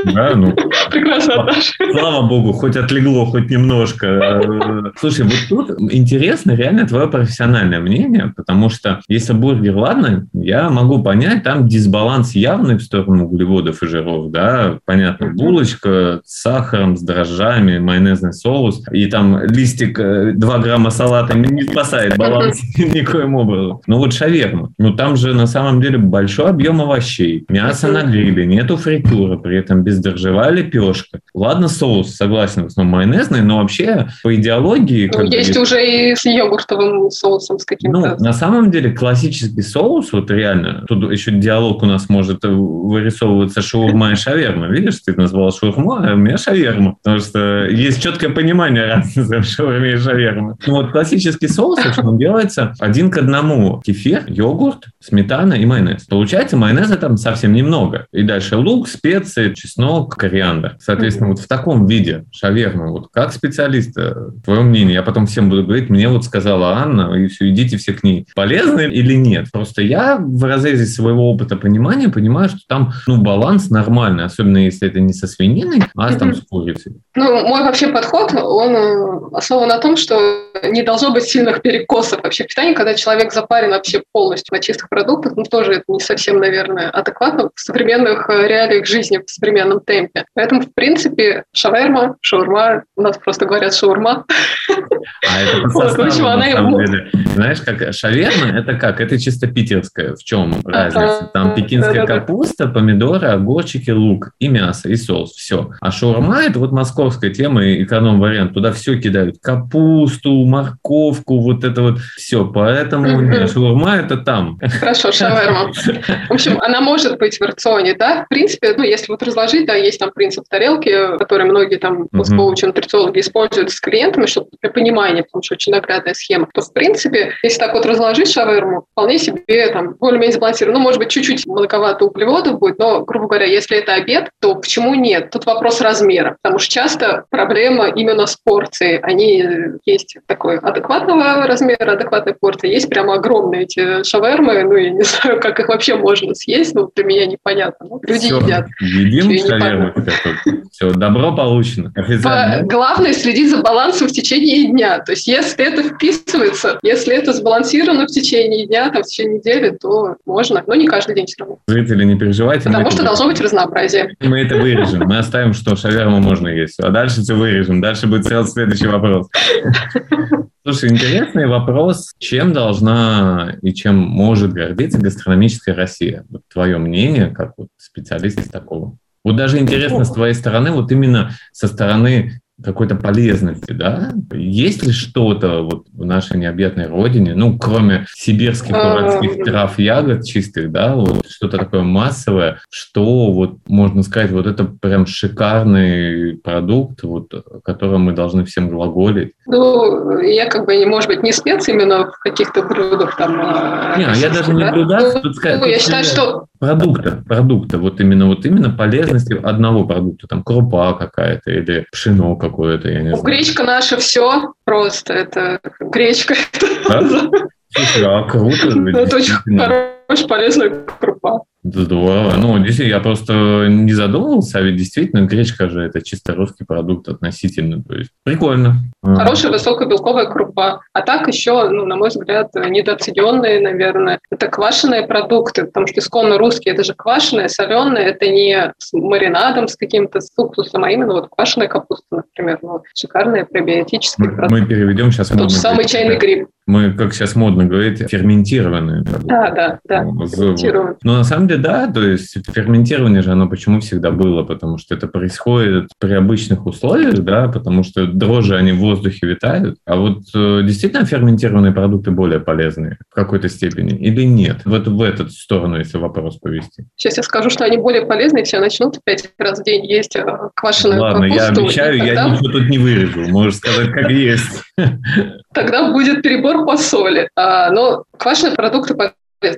Да, ну, прекрасно Слава богу, хоть отлегло, хоть немножко. Слушай, вот тут интересно реально твое профессиональное мнение, потому что если бургер, ладно, я могу понять, там дисбаланс явный в сторону углеводов и жиров, да, понятно, булочка с сахаром, с дрожжами, майонезный соус, и там листик 2 э, грамма салата не спасает баланс никоим образом. Но вот шаверма, ну там же на самом деле большой объем овощей, мясо на гриле, нету фритюра, при этом бездрожжевая лепешка. Ладно, соус, согласен, в основном майонезный, но вообще по идеологии... Ну, есть бы, уже и с йогуртовым соусом, с каким-то... Ну, на самом деле классический соус, вот реально, тут еще диалог у нас может вырисовываться шаурма и шаверма. Видишь, ты назвал шаурму, а у меня шаверма. Потому что есть четкое понимание разницы в шаурме и шаверме. Ну вот классический соус, он делается один к одному. Кефир, йогурт, сметана и майонез. Получается, майонеза там совсем немного. И дальше лук, специи, чеснок, кориандр. Соответственно, вот в таком виде шаверма, вот как специалист, твое мнение, я потом всем буду говорить, мне вот сказала Анна, и все, идите все к ней. Полезно или нет? Просто я в разрезе своего опыта понимания понимаю, что там ну, баланс нормальный, особенно если это не со свининой, а там с курицей. Ну, мой вообще подход, он э, основан на том, что не должно быть сильных перекосов вообще в питании, когда человек запарен вообще полностью на чистых продуктах, ну, тоже это не совсем, наверное, адекватно в современных э, реалиях жизни, в современном темпе. Поэтому, в принципе, шаверма, шаурма, у нас просто говорят шаурма. А это вот, на самом деле. Знаешь, как шаверма, это как? Это чисто питерское. В чем разница? Там пекинская капуста, помидоры, огурчики, лук и мясо, и соус. Все. А шаурма – это вот московская тема, эконом-вариант. Туда все кидают. Капусту, морковку, вот это вот все. Поэтому нет, шаурма – это там. Хорошо, шаверма. В общем, она может быть в рационе, да? В принципе, ну, если вот разложить, да, есть там принцип тарелки, который многие там коучи, нутрициологи используют с клиентами, чтобы для понимания, потому что очень наглядная схема, то, в принципе, если так вот разложить шаверму, вполне себе там более-менее сбалансировано. Ну, может быть, чуть-чуть многовато углеводов будет, но, грубо говоря, если это обед, то почему нет? Тут вопрос размера, потому что часто проблема именно с порцией. Они есть такой адекватного размера, адекватной порции, есть прямо огромные эти шавермы, ну, я не знаю, как их вообще можно съесть, но для меня непонятно. Ну, люди Все, едят. Едим шаверму. Все, добро получено. Главное следить за балансом в течение дня. То есть если это вписывается, если это сбалансировано в течение дня, там, в течение недели, то можно, но не каждый день все равно. Зрители, не переживайте. Потому что должно быть разнообразие. Мы это вырежем. Мы оставим, что шаверму можно есть. А дальше все вырежем. Дальше будет следующий вопрос. Слушай, интересный вопрос. Чем должна и чем может гордиться гастрономическая Россия? Вот твое мнение, как вот специалист из такого. Вот даже интересно с твоей стороны, вот именно со стороны какой-то полезности, да? Есть ли что-то вот в нашей необъятной родине, ну, кроме сибирских уральских трав, ягод чистых, да, вот что-то такое массовое, что вот можно сказать, вот это прям шикарный продукт, вот, о котором мы должны всем глаголить? Ну, я как бы, может быть, не спец именно в каких-то блюдах там. А, не, я даже не блюда, ну, ну, я считаю, что... Продукта, продукта, вот именно, вот именно полезности одного продукта, там крупа какая-то или пшено какое-то, я не знаю. Гречка наша все просто, это гречка. Да? Слушай, а круто. Это очень хорошая, полезная крупа. Здорово. Ну, действительно, я просто не задумывался, а ведь действительно гречка же это чисто русский продукт относительно. То есть прикольно. Хорошая высокобелковая крупа. А так еще, ну, на мой взгляд, недооцененные, наверное, это квашеные продукты, потому что исконно русские это же квашеные, соленые, это не с маринадом, с каким-то с уксусом, а именно вот квашеная капуста, например. Ну, шикарные пребиотические мы, продукты. Мы переведем сейчас. Тот самый чайный гриб. Мы, как сейчас модно говорить, ферментированные продукты. Да, да, да. Но на самом деле, да, то есть ферментирование же, оно почему всегда было? Потому что это происходит при обычных условиях, да, потому что дрожжи, они в воздухе витают. А вот э, действительно ферментированные продукты более полезные в какой-то степени или нет? Вот в эту сторону, если вопрос повести. Сейчас я скажу, что они более полезные, все начнут пять раз в день есть э, квашеную Ладно, капусту. я обещаю, и я тогда- ничего тут не вырежу. Можешь сказать, как есть. тогда будет перебор по соли. А, но квашеные продукты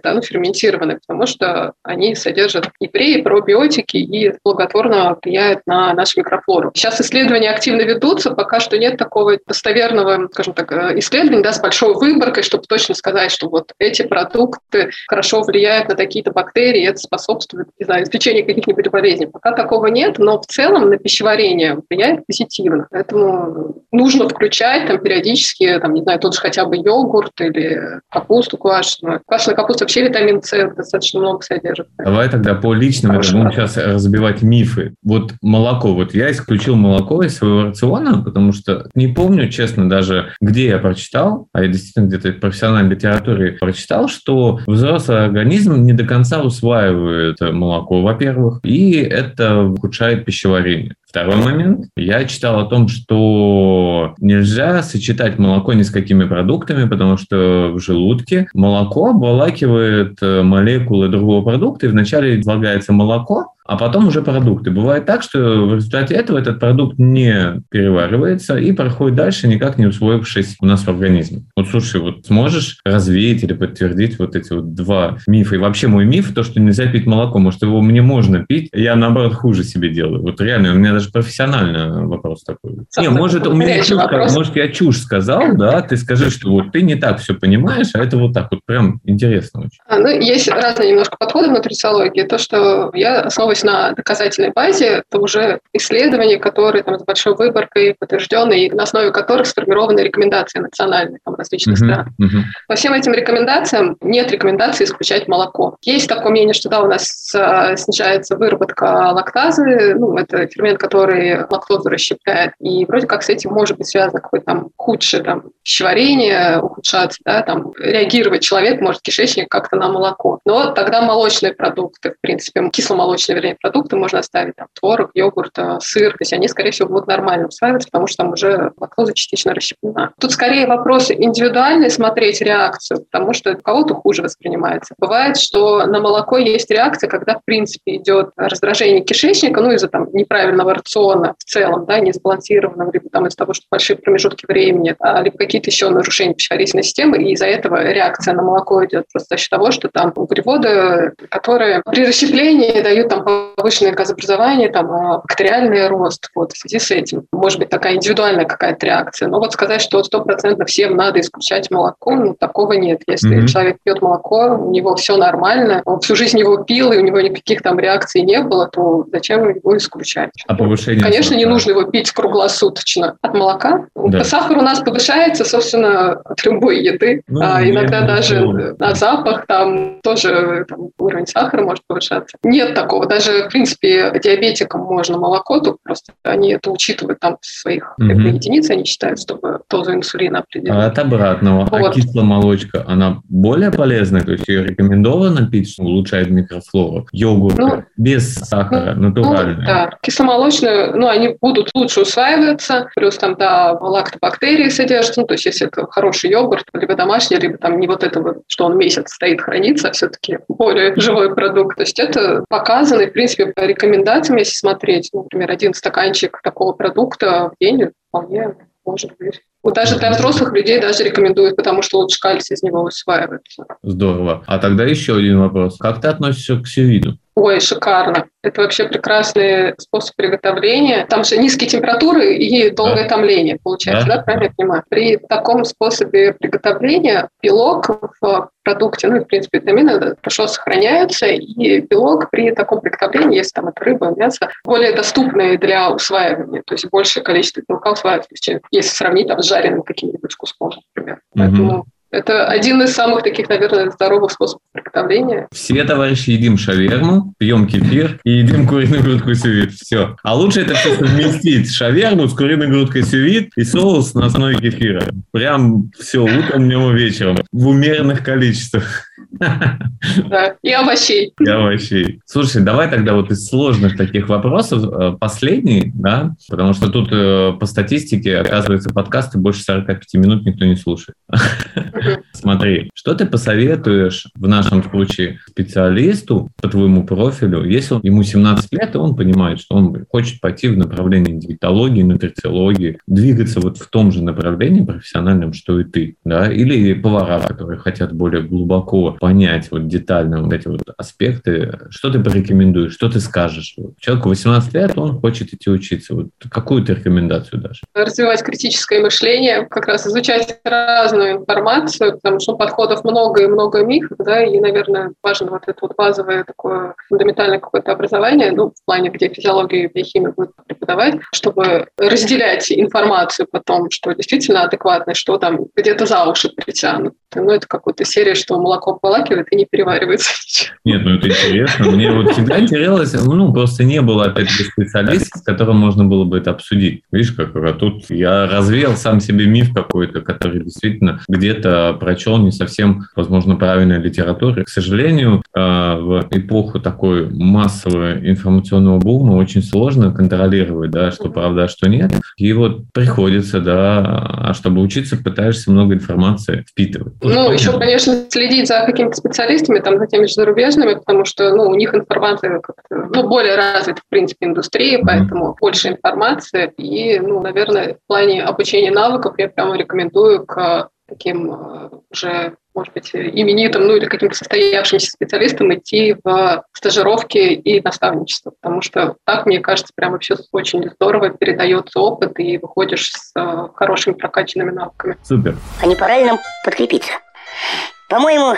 да, ну, ферментированные, потому что они содержат и пре, и пробиотики, и благотворно влияют на нашу микрофлору. Сейчас исследования активно ведутся, пока что нет такого достоверного, скажем так, э, исследования да, с большой выборкой, чтобы точно сказать, что вот эти продукты хорошо влияют на такие-то бактерии, это способствует, не знаю, излечению каких-нибудь болезней. Пока такого нет, но в целом на пищеварение влияет позитивно. Поэтому нужно включать там периодически, там, не знаю, тот же хотя бы йогурт или капусту квашеную. Квашеная капуста вообще витамин С достаточно много содержит. Давай тогда по личным Хорошо. будем сейчас разбивать мифы. Вот молоко. Вот я исключил молоко из своего рациона, потому что не помню, честно, даже где я прочитал, а я действительно где-то в профессиональной литературе прочитал, что взрослый организм не до конца усваивает молоко, во-первых, и это ухудшает пищеварение. Второй момент. Я читал о том, что нельзя сочетать молоко ни с какими продуктами, потому что в желудке молоко обволакивает э, молекулы другого продукта, и вначале излагается молоко, а потом уже продукты. Бывает так, что в результате этого этот продукт не переваривается и проходит дальше, никак не усвоившись у нас в организме. Вот слушай, вот сможешь развеять или подтвердить вот эти вот два мифа? И вообще мой миф, то, что нельзя пить молоко, может, его мне можно пить, я наоборот хуже себе делаю. Вот реально, у меня даже профессионально вопрос такой. Не, Самый может, у меня чушь, может, я чушь сказал, да, ты скажи, что вот ты не так все понимаешь, а это вот так вот прям интересно очень. А, Ну, есть разные немножко подходы в нутрициологии. То, что я основываюсь на доказательной базе, это уже исследования, которые там, с большой выборкой подтверждены, и на основе которых сформированы рекомендации национальные там, различных Мгм, стран. мгм. По всем этим рекомендациям нет рекомендации исключать молоко. Есть такое мнение, что да, у нас а, снижается выработка лактазы, ну, это фермент, который лактозу расщепляет, и вроде как с этим может быть связано какое-то там худшее там, пищеварение, ухудшаться, да, там, реагировать человек может кишечник как-то на молоко. Но тогда молочные продукты, в принципе, кисломолочные, вернее, продукты можно оставить, там, творог, йогурт, а, сыр, то есть они, скорее всего, будут нормально усваиваться, потому что там уже лактоза частично расщеплена. Тут скорее вопросы индивидуальные, смотреть реакцию, потому что у кого-то хуже воспринимается. Бывает, что на молоко есть реакция, когда, в принципе, идет раздражение кишечника, ну, из-за там неправильного рациона в целом, да, несбалансированного, либо там из-за того, что большие промежутки времени, а, либо какие-то еще нарушения пищеварительной системы, и из-за этого реакция на молоко идет просто за счет того, что там углеводы, которые при расщеплении дают там повышенное газообразование, там а, бактериальный рост, вот, в связи с этим. Может быть, такая индивидуальная какая-то реакция. Но вот сказать, что стопроцентно всем надо исключать молоко, ну, такого нет. Если Мгм. человек пьет молоко, у него все нормально, он всю жизнь его пил, и у него никаких там реакций не было, то зачем его исключать? А повышение Конечно, не сахара? нужно его пить круглосуточно. От молока Да. сахар у нас повышается, собственно, от любой еды. Ну, А, иногда даже что- на запах там тоже там, уровень сахара может повышаться. Нет такого. Даже, в принципе, диабетикам можно молоко, только просто они это учитывают там в своих Мгм. единиц, они считают, чтобы дозу инсулина определить. А от обратного, а Вот. кисломолочка, она более полезная, то есть ее рекомендовано пить, что улучшает микрофлору. Йогурт Ну, без сахара, Ну, натуральный. да, кисломолочные, ну, они будут лучше усваиваться, плюс там, да, лактобактерии содержатся, ну, то есть если это хороший йогурт, либо домашний, либо там не вот это вот, что он месяц стоит, хранится, а все-таки более живой продукт. То есть это показано, принципе, по рекомендациям, если смотреть, например, один стаканчик такого продукта в день вполне может быть. Вот даже для взрослых людей даже рекомендуют, потому что лучше кальций из него усваивается. Здорово. А тогда еще один вопрос. Как ты относишься к сювиду? Ой, шикарно. Это вообще прекрасный способ приготовления. Там же низкие температуры и долгое Да. томление, получается, Да. да, правильно я понимаю? При таком способе приготовления белок в продукте, ну и, в принципе, витамины хорошо сохраняются, и белок при таком приготовлении, если там это рыба, мясо, более доступный для усваивания, то есть большее количество белка усваивается, чем если сравнить там, с жареным каким-нибудь куском, например. Поэтому это один из самых таких, наверное, здоровых способов приготовления. Все, товарищи, едим шаверму, пьем кефир и едим куриную грудку сювит. Все. А лучше это все совместить. Шаверму с куриной грудкой сювит и соус на основе кефира. Прям все, утром, днем и вечером. В умеренных количествах. Да, и овощей. И овощей. Слушай, давай тогда вот из сложных таких вопросов э, последний, да, потому что тут э, по статистике, оказывается, подкасты больше 45 минут никто не слушает. Смотри, что ты посоветуешь в нашем случае специалисту по твоему профилю, если ему 17 лет, и он понимает, что он хочет пойти в направлении диетологии, нутрициологии, двигаться вот в том же направлении профессиональном, что и ты, да, или повара, которые хотят более глубоко понять вот детально вот эти вот аспекты, что ты порекомендуешь, что ты скажешь? Человеку 18 лет, он хочет идти учиться. Вот какую ты рекомендацию дашь? Развивать критическое мышление, как раз изучать разную информацию, потому что подходов много и много мифов, да, и, наверное, важно вот это вот базовое такое фундаментальное какое-то образование, ну, в плане, где физиологию и биохимию будет преподавать, чтобы разделять информацию потом, что действительно адекватно, что там где-то за уши притянут. Ну, это какая-то серия, что молоко обволакивает и не переваривается. Нет, ну это интересно. Мне вот всегда интересовалось, ну, просто не было, опять же, специалиста, с которым можно было бы это обсудить. Видишь, как а тут я развеял сам себе миф какой-то, который действительно где-то прочел не совсем, возможно, правильной литературы. К сожалению, а, в эпоху такой массового информационного бума очень сложно контролировать, да, что правда, а что нет. И вот приходится, да, а чтобы учиться, пытаешься много информации впитывать. Ну, еще, конечно, следить за какими-то специалистами, там, за теми же зарубежными, потому что, ну, у них информация ну, более развита, в принципе, индустрия, mm-hmm. поэтому больше информации. И, ну, наверное, в плане обучения навыков я прямо рекомендую к таким э, уже, может быть, именитым, ну или каким-то состоявшимся специалистам идти в стажировки и наставничество, потому что так, мне кажется, прям вообще очень здорово передается опыт и выходишь с хорошими прокачанными навыками. Супер. А не пора ли нам подкрепиться? По-моему,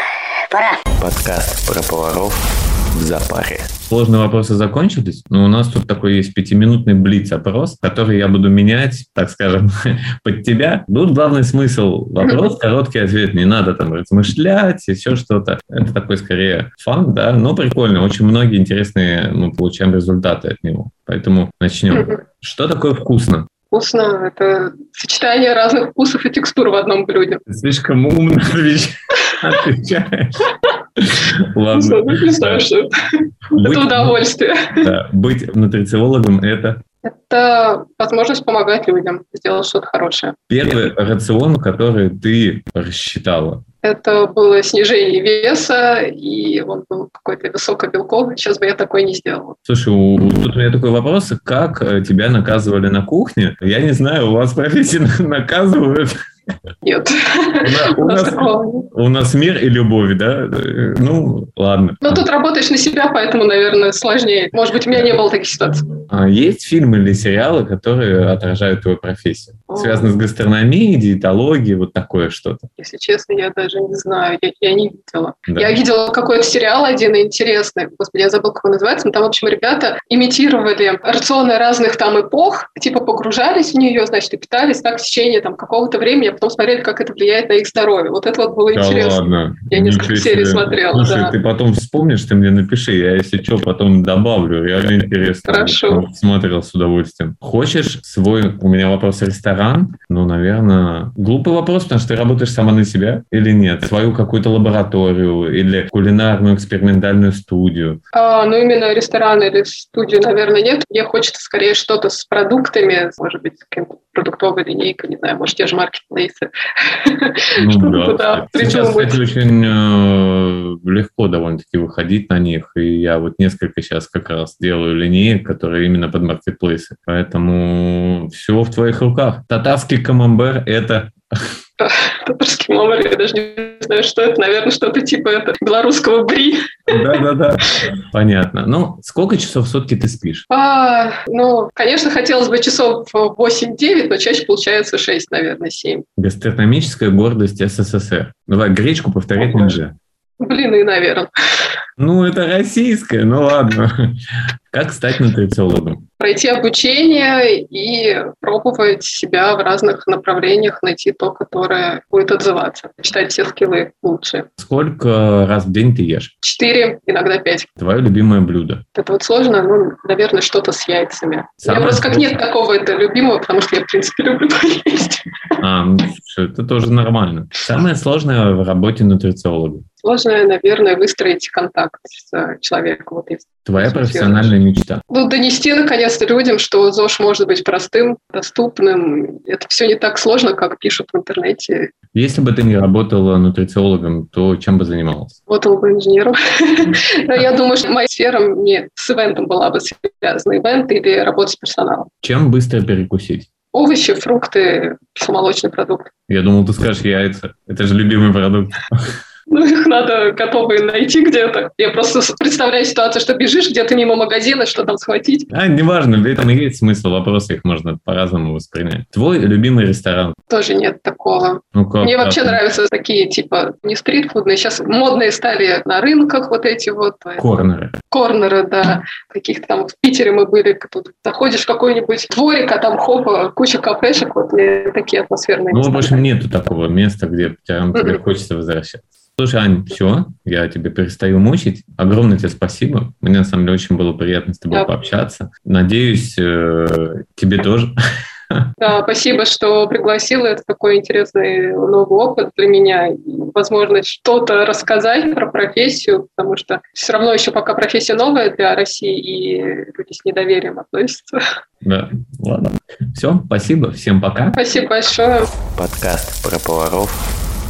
пора. Подкаст про поваров в запаре. Сложные вопросы закончились, но у нас тут такой есть пятиминутный блиц-опрос, который я буду менять, так скажем, под тебя. Тут главный смысл вопрос, короткий ответ, не надо там размышлять, еще что-то. Это такой скорее фан, да, но прикольно. Очень многие интересные мы получаем результаты от него. Поэтому начнем. Что такое вкусно? Вкусно – это сочетание разных вкусов и текстур в одном блюде. Слишком умно отвечаешь. Ладно. Не знаю, что это. Это удовольствие. Быть нутрициологом – это это возможность помогать людям сделать что-то хорошее. Первый рацион, который ты рассчитала. Это было снижение веса, и он был какой-то высокобелковый. Сейчас бы я такой не сделала. Слушай, у, тут у меня такой вопрос. Как э, тебя наказывали на кухне? Я не знаю, у вас профессии наказывают? Нет. У нас, у нас мир и любовь, да? Ну, ладно. Ну, тут работаешь на себя, поэтому, наверное, сложнее. Может быть, у меня не было таких ситуаций. А есть фильмы или сериалы, которые отражают твою профессию? Связаны с гастрономией, диетологией, вот такое что-то? Если честно, я даже не знаю. Я, я не видела. Да. Я видела какой-то сериал один интересный. Господи, я забыл, как он называется. Но там, в общем, ребята имитировали рационы разных там эпох, типа погружались в нее, значит, и питались так в течение там какого-то времени, потом смотрели, как это влияет на их здоровье. Вот это вот было да интересно. ладно. Я несколько Ничего серий смотрела. Слушай, да. ты потом вспомнишь, ты мне напиши, я, если что, потом добавлю. Реально интересно. Хорошо. Смотрел с удовольствием. Хочешь свой, у меня вопрос ресторан? Ну, наверное, глупый вопрос, потому что ты работаешь сама на себя или нет? Свою какую-то лабораторию или кулинарную экспериментальную студию? А, ну, именно ресторан или студию, наверное, нет. Мне хочется скорее что-то с продуктами, может быть, с каким-то продуктовой линейкой, не знаю, может, те же маркетплейсы. Ну, да, Сейчас, кстати, очень э, легко довольно-таки выходить на них, и я вот несколько сейчас как раз делаю линеек, которые именно под маркетплейсы. Поэтому все в твоих руках. Татарский камамбер – это татарский мамар, я даже не знаю, что это, наверное, что-то типа это, белорусского бри. Да-да-да, понятно. Ну, сколько часов в сутки ты спишь? А, ну, конечно, хотелось бы часов 8-9, но чаще получается 6, наверное, 7. Гастрономическая гордость СССР. Давай, гречку повторять нельзя. Блин, и, наверное. Ну, это российское, ну ладно. Как стать нутрициологом? Пройти обучение и пробовать себя в разных направлениях, найти то, которое будет отзываться. Читать все скиллы лучше. Сколько раз в день ты ешь? Четыре, иногда пять. Твое любимое блюдо? Это вот сложно, ну, наверное, что-то с яйцами. Самое меня просто как сложное? нет такого это любимого, потому что я, в принципе, люблю поесть. А, ну, это тоже нормально. Самое сложное в работе нутрициолога? Сложно, наверное, выстроить контакт с человеком. Вот, если Твоя профессиональная мечта? Ну, донести наконец-то людям, что ЗОЖ может быть простым, доступным. Это все не так сложно, как пишут в интернете. Если бы ты не работала нутрициологом, то чем бы занималась? Работал бы инженером. Но я думаю, что моя сфера мне с ивентом была бы связана. Ивент или работа с персоналом. Чем быстро перекусить? Овощи, фрукты, кисломолочный продукт. Я думал, ты скажешь яйца. Это же любимый продукт. Ну, их надо готовые найти где-то. Я просто представляю ситуацию, что бежишь где-то мимо магазина, что там схватить. А, неважно, в этом и есть смысл вопроса, их можно по-разному воспринять. Твой любимый ресторан? Тоже нет такого. Ну, как Мне вообще так? нравятся такие, типа, не стритфудные, сейчас модные стали на рынках вот эти вот Корнеры. корнеры, да, каких-то там в Питере мы были, тут заходишь в какой-нибудь дворик, а там хопа, куча кафешек, вот такие атмосферные Ну, в общем, нету такого места, где прям тебе хочется возвращаться. Слушай, Ань, все, я тебя перестаю мучить. Огромное тебе спасибо. Мне, на самом деле, очень было приятно с тобой Да. пообщаться. Надеюсь, э, тебе тоже. Да, спасибо, что пригласила. Это такой интересный новый опыт для меня. Возможность что-то рассказать про профессию, потому что все равно еще пока профессия новая для России, и люди с недоверием относятся. Да, ладно. Все, спасибо, всем пока. Спасибо большое. Подкаст про поваров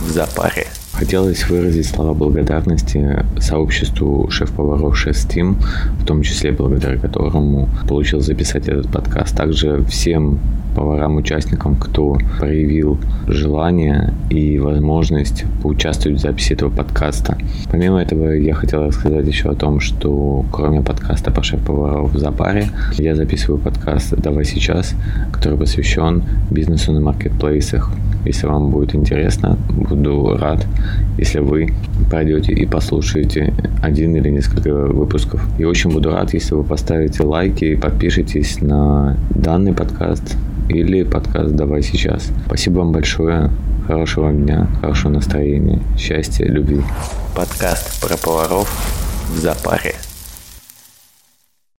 в запаре. Хотелось выразить слова благодарности сообществу шеф-поваров Шеф-Стим, в том числе благодаря которому получил записать этот подкаст. Также всем поварам-участникам, кто проявил желание и возможность поучаствовать в записи этого подкаста. Помимо этого, я хотел рассказать еще о том, что кроме подкаста по шеф-поваров в запаре, я записываю подкаст «Давай сейчас», который посвящен бизнесу на маркетплейсах. Если вам будет интересно, буду рад, если вы пройдете и послушаете один или несколько выпусков. И очень буду рад, если вы поставите лайки и подпишитесь на данный подкаст или подкаст «Давай сейчас». Спасибо вам большое. Хорошего дня, хорошего настроения, счастья, любви. Подкаст про поваров в запаре.